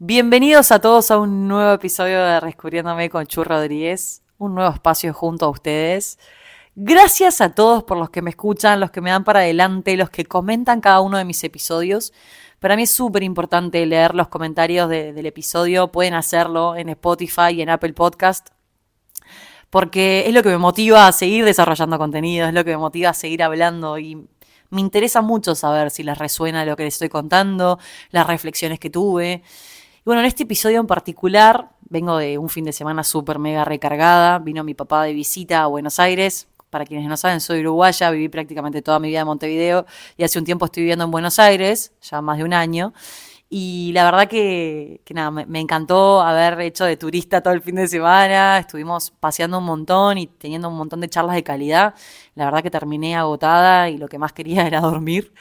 Bienvenidos a todos a un nuevo episodio de Rescubriéndome con Chu Rodríguez, un nuevo espacio junto a ustedes. Gracias a todos por los que me escuchan, los que me dan para adelante, los que comentan cada uno de mis episodios. Para mí es súper importante leer los comentarios del episodio. Pueden hacerlo en Spotify y en Apple Podcast. Porque es lo que me motiva a seguir desarrollando contenido, es lo que me motiva a seguir hablando y me interesa mucho saber si les resuena lo que les estoy contando, las reflexiones que tuve. Y bueno, en este episodio en particular, vengo de un fin de semana súper mega recargada. Vino mi papá de visita a Buenos Aires. Para quienes no saben, soy uruguaya, viví prácticamente toda mi vida en Montevideo y hace un tiempo estoy viviendo en Buenos Aires, ya más de un año. Y la verdad que, nada, me, me, encantó haber hecho de turista todo el fin de semana. Estuvimos paseando un montón y teniendo un montón de charlas de calidad. La verdad que terminé agotada y lo que más quería era dormir.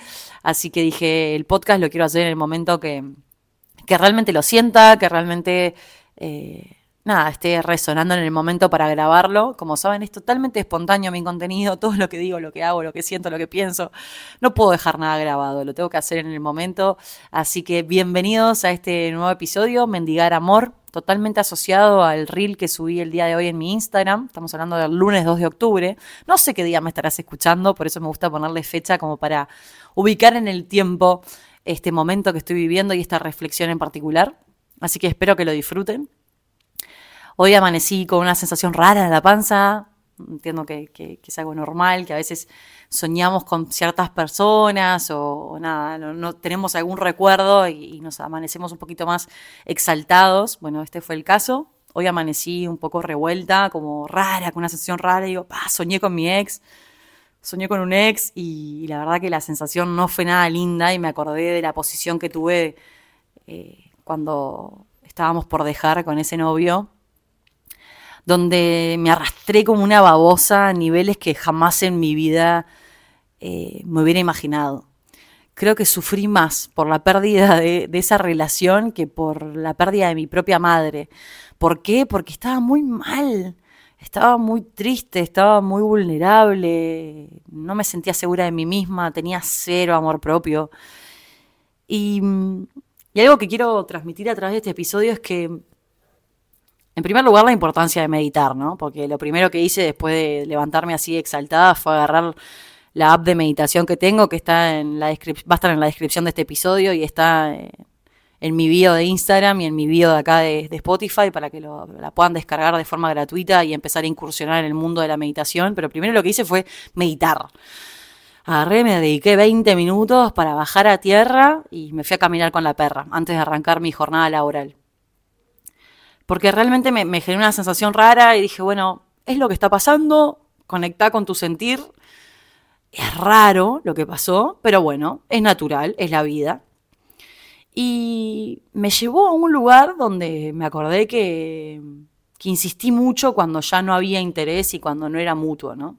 Así que dije, el podcast lo quiero hacer en el momento que, que realmente lo sienta, que realmente eh, nada, esté resonando en el momento para grabarlo. Como saben, es totalmente espontáneo mi contenido, todo lo que digo, lo que hago, lo que siento, lo que pienso. No puedo dejar nada grabado, lo tengo que hacer en el momento. Así que bienvenidos a este nuevo episodio, Mendigar Amor, totalmente asociado al reel que subí el día de hoy en mi Instagram. Estamos hablando del lunes 2 de octubre. No sé qué día me estarás escuchando, por eso me gusta ponerle fecha como para ubicar en el tiempo este momento que estoy viviendo y esta reflexión en particular. Así que espero que lo disfruten. Hoy amanecí con una sensación rara en la panza. Entiendo que, es algo normal, que a veces soñamos con ciertas personas o, nada, no, tenemos algún recuerdo y, nos amanecemos un poquito más exaltados. Bueno, este fue el caso. Hoy amanecí un poco revuelta, como rara, con una sensación rara. Digo, pa, soñé con mi ex soñé con un ex y, la verdad que la sensación no fue nada linda y me acordé de la posición que tuve eh, cuando estábamos por dejar con ese novio, donde me arrastré como una babosa a niveles que jamás en mi vida eh, me hubiera imaginado. Creo que sufrí más por la pérdida de, de esa relación que por la pérdida de mi propia madre. ¿Por qué? Porque estaba muy mal estaba muy triste, estaba muy vulnerable, no me sentía segura de mí misma, tenía cero amor propio. Y, algo que quiero transmitir a través de este episodio es que, en primer lugar, la importancia de meditar, ¿no? Porque lo primero que hice después de levantarme así exaltada fue agarrar la app de meditación que tengo, que está en la va a estar en la descripción de este episodio y está en mi bio de Instagram y en mi bio de acá de, Spotify para que la puedan descargar de forma gratuita y empezar a incursionar en el mundo de la meditación. Pero primero lo que hice fue meditar. Agarré, me dediqué 20 minutos para bajar a tierra y me fui a caminar con la perra antes de arrancar mi jornada laboral. Porque realmente me, me generó una sensación rara y dije, bueno, es lo que está pasando, conecta con tu sentir. Es raro lo que pasó, pero bueno, es natural, es la vida. Y me llevó a un lugar donde me acordé que, que insistí mucho cuando ya no había interés y cuando no era mutuo, ¿no?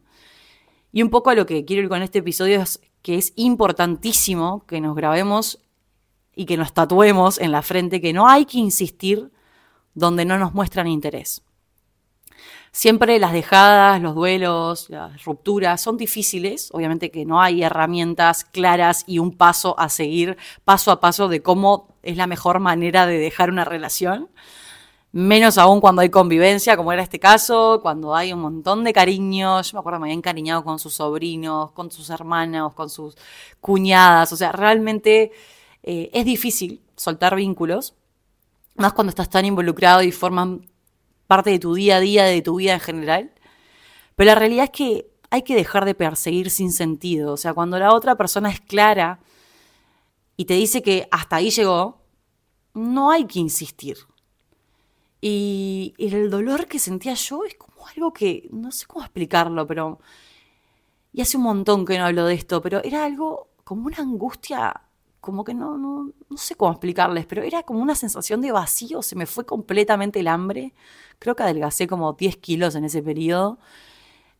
Y un poco a lo que quiero ir con este episodio es que es importantísimo que nos grabemos y que nos tatuemos en la frente que no hay que insistir donde no nos muestran interés. Siempre las dejadas, los duelos, las rupturas son difíciles, obviamente que no hay herramientas claras y un paso a seguir paso a paso de cómo es la mejor manera de dejar una relación, menos aún cuando hay convivencia, como era este caso, cuando hay un montón de cariños, yo me acuerdo me había encariñado con sus sobrinos, con sus hermanos, con sus cuñadas, o sea, realmente eh, es difícil soltar vínculos, más cuando estás tan involucrado y forman parte de tu día a día, de tu vida en general. Pero la realidad es que hay que dejar de perseguir sin sentido. O sea, cuando la otra persona es clara y te dice que hasta ahí llegó, no hay que insistir. Y, el dolor que sentía yo es como algo que no sé cómo explicarlo, pero... Y hace un montón que no hablo de esto, pero era algo como una angustia como que no, no, no sé cómo explicarles, pero era como una sensación de vacío, se me fue completamente el hambre, creo que adelgacé como 10 kilos en ese periodo,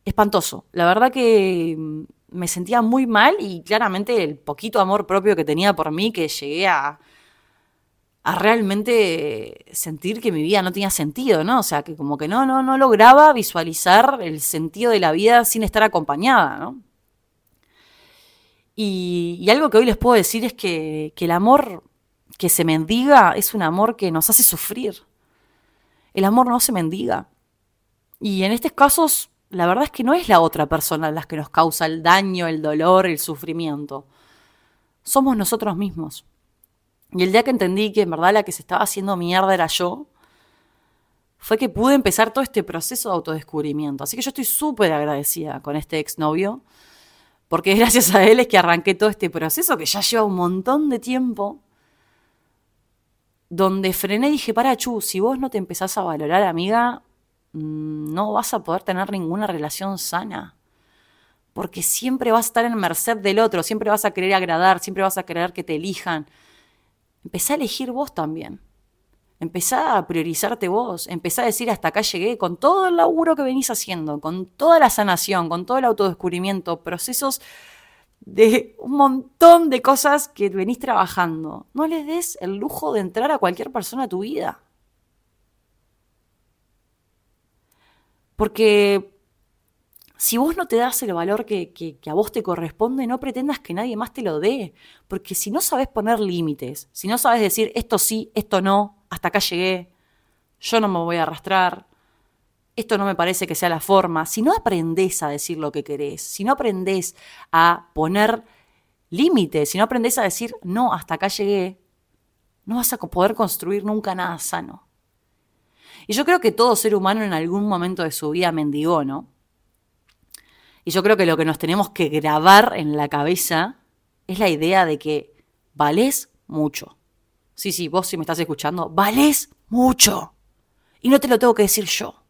espantoso, la verdad que mm, me sentía muy mal y claramente el poquito amor propio que tenía por mí, que llegué a, a realmente sentir que mi vida no tenía sentido, ¿no? O sea, que como que no, no, no lograba visualizar el sentido de la vida sin estar acompañada, ¿no? Y, algo que hoy les puedo decir es que, el amor que se mendiga es un amor que nos hace sufrir. El amor no se mendiga. Y en estos casos, la verdad es que no es la otra persona la que nos causa el daño, el dolor, el sufrimiento. Somos nosotros mismos. Y el día que entendí que en verdad la que se estaba haciendo mierda era yo, fue que pude empezar todo este proceso de autodescubrimiento. Así que yo estoy súper agradecida con este exnovio, porque gracias a él es que arranqué todo este proceso que ya lleva un montón de tiempo, donde frené y dije, para Chu, si vos no te empezás a valorar, amiga, mm, no vas a poder tener ninguna relación sana. Porque siempre vas a estar en merced del otro, siempre vas a querer agradar, siempre vas a querer que te elijan. Empezá a elegir vos también. Empezá a priorizarte vos, empezá a decir hasta acá llegué con todo el laburo que venís haciendo, con toda la sanación, con todo el autodescubrimiento, procesos de un montón de cosas que venís trabajando. No les des el lujo de entrar a cualquier persona a tu vida. Porque si vos no te das el valor que, que, a vos te corresponde, no pretendas que nadie más te lo dé. Porque si no sabes poner límites, si no sabes decir esto sí, esto no, hasta acá llegué, yo no me voy a arrastrar, esto no me parece que sea la forma, si no aprendés a decir lo que querés, si no aprendés a poner límites, si no aprendés a decir no, hasta acá llegué, no vas a poder construir nunca nada sano. Y yo creo que todo ser humano en algún momento de su vida mendigó, ¿no? Y yo creo que lo que nos tenemos que grabar en la cabeza es la idea de que valés mucho. Sí, sí, vos si me estás escuchando, valés mucho. Y no te lo tengo que decir yo.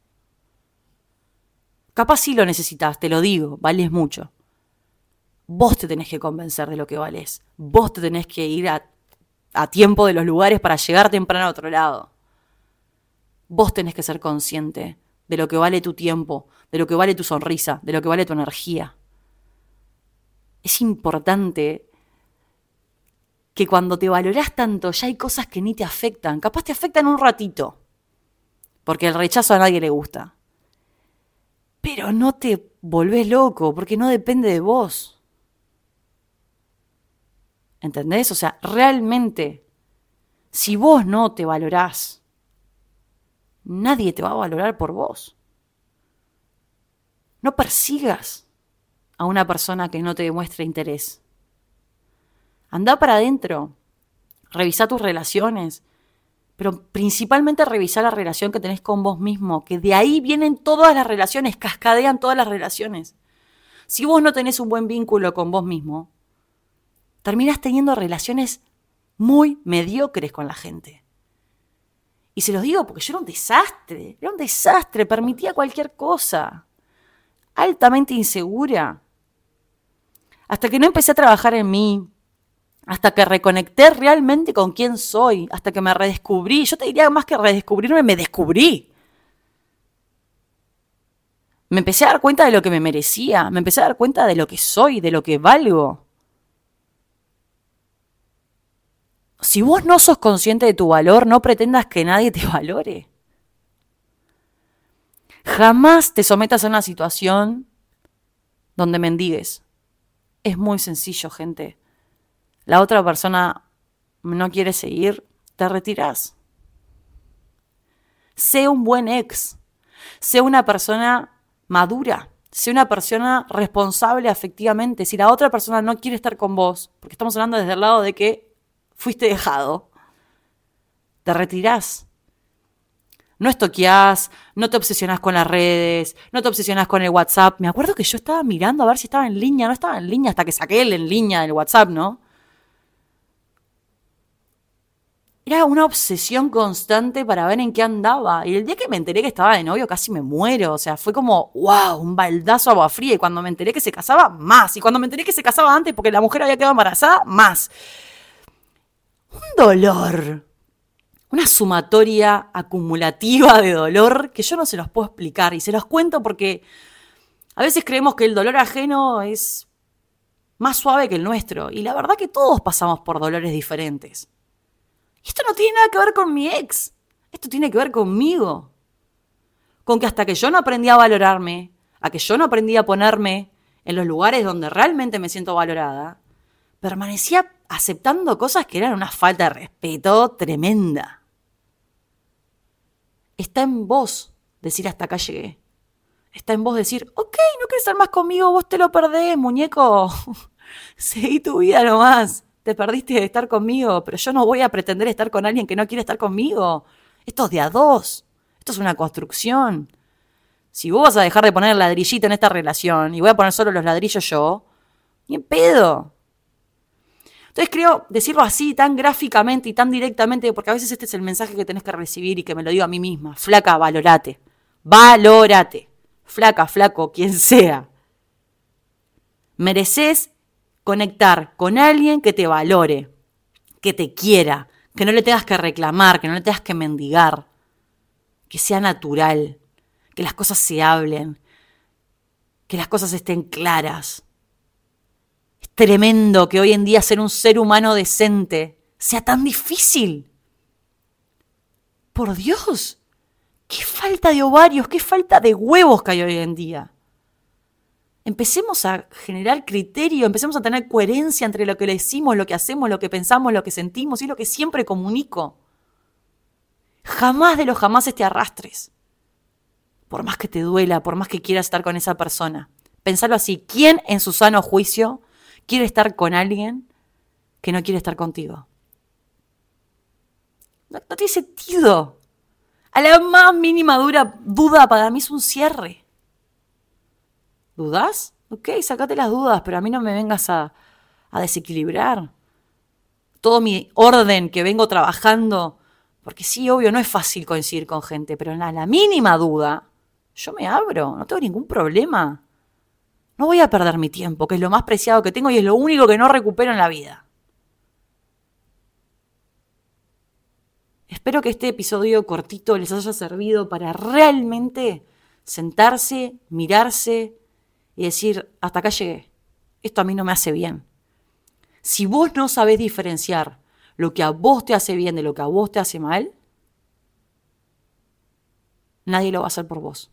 Capaz sí lo necesitas, te lo digo, vales mucho. Vos te tenés que convencer de lo que valés. Vos te tenés que ir a, a tiempo de los lugares para llegar temprano a otro lado. Vos tenés que ser consciente de lo que vale tu tiempo, de lo que vale tu sonrisa, de lo que vale tu energía. Es importante que cuando te valorás tanto ya hay cosas que ni te afectan, capaz te afectan un ratito, porque el rechazo a nadie le gusta. Pero no te volvés loco, porque no depende de vos. ¿Entendés? O sea, realmente, si vos no te valorás, nadie te va a valorar por vos. No persigas a una persona que no te demuestre interés. Anda para adentro, revisa tus relaciones, pero principalmente revisa la relación que tenés con vos mismo, que de ahí vienen todas las relaciones, cascadean todas las relaciones. Si vos no tenés un buen vínculo con vos mismo, terminás teniendo relaciones muy mediocres con la gente. Y se los digo porque yo era un desastre, era un desastre, permitía cualquier cosa, altamente insegura. Hasta que no empecé a trabajar en mí, hasta que reconecté realmente con quién soy, hasta que me redescubrí. Yo te diría más que redescubrirme, me descubrí. Me empecé a dar cuenta de lo que me merecía, me empecé a dar cuenta de lo que soy, de lo que valgo. Si vos no sos consciente de tu valor, no pretendas que nadie te valore. Jamás te sometas a una situación donde mendigues. Es muy sencillo, gente la otra persona no quiere seguir, te retiras. Sé un buen ex. Sé una persona madura. Sé una persona responsable afectivamente. Si la otra persona no quiere estar con vos, porque estamos hablando desde el lado de que fuiste dejado, te retirás. No estoqueás, no te obsesionás con las redes, no te obsesionás con el WhatsApp. Me acuerdo que yo estaba mirando a ver si estaba en línea, no estaba en línea hasta que saqué el en línea del WhatsApp, ¿no? Era una obsesión constante para ver en qué andaba. Y el día que me enteré que estaba de novio casi me muero. O sea, fue como, wow, un baldazo agua fría. Y cuando me enteré que se casaba, más. Y cuando me enteré que se casaba antes porque la mujer había quedado embarazada, más. Un dolor. Una sumatoria acumulativa de dolor que yo no se los puedo explicar. Y se los cuento porque a veces creemos que el dolor ajeno es más suave que el nuestro. Y la verdad que todos pasamos por dolores diferentes. Esto no tiene nada que ver con mi ex. Esto tiene que ver conmigo. Con que hasta que yo no aprendí a valorarme, a que yo no aprendí a ponerme en los lugares donde realmente me siento valorada, permanecía aceptando cosas que eran una falta de respeto tremenda. Está en vos decir hasta acá llegué. Está en vos decir, ok, no quieres estar más conmigo, vos te lo perdés, muñeco. Seguí tu vida nomás. Te perdiste de estar conmigo, pero yo no voy a pretender estar con alguien que no quiere estar conmigo. Esto es de a dos. Esto es una construcción. Si vos vas a dejar de poner ladrillito en esta relación y voy a poner solo los ladrillos yo, ni en pedo. Entonces creo decirlo así, tan gráficamente y tan directamente, porque a veces este es el mensaje que tenés que recibir y que me lo digo a mí misma. Flaca, valorate. Valórate. Flaca, flaco, quien sea. Mereces conectar con alguien que te valore, que te quiera, que no le tengas que reclamar, que no le tengas que mendigar, que sea natural, que las cosas se hablen, que las cosas estén claras tremendo que hoy en día ser un ser humano decente sea tan difícil. Por Dios, qué falta de ovarios, qué falta de huevos que hay hoy en día. Empecemos a generar criterio, empecemos a tener coherencia entre lo que decimos, lo que hacemos, lo que pensamos, lo que sentimos y lo que siempre comunico. Jamás de los jamás te arrastres. Por más que te duela, por más que quieras estar con esa persona. Pensarlo así, ¿quién en su sano juicio quiere estar con alguien que no quiere estar contigo. No, tiene sentido. A la más mínima dura, duda para mí es un cierre. ¿Dudas? Ok, sacate las dudas, pero a mí no me vengas a, a desequilibrar. Todo mi orden que vengo trabajando, porque sí, obvio, no es fácil coincidir con gente, pero en la mínima duda, yo me abro, no tengo ningún problema. No voy a perder mi tiempo, que es lo más preciado que tengo y es lo único que no recupero en la vida. Espero que este episodio cortito les haya servido para realmente sentarse, mirarse y decir, hasta acá llegué. Esto a mí no me hace bien. Si vos no sabés diferenciar lo que a vos te hace bien de lo que a vos te hace mal, nadie lo va a hacer por vos.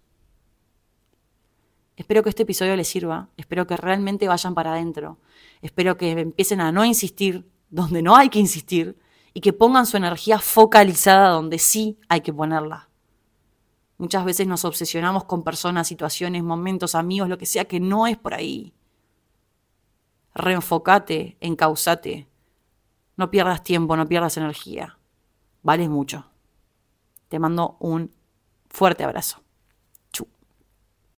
Espero que este episodio les sirva, espero que realmente vayan para adentro, espero que empiecen a no insistir donde no hay que insistir y que pongan su energía focalizada donde sí hay que ponerla. Muchas veces nos obsesionamos con personas, situaciones, momentos, amigos, lo que sea, que no es por ahí. Reenfocate, encausate. No pierdas tiempo, no pierdas energía. Vales mucho. Te mando un fuerte abrazo.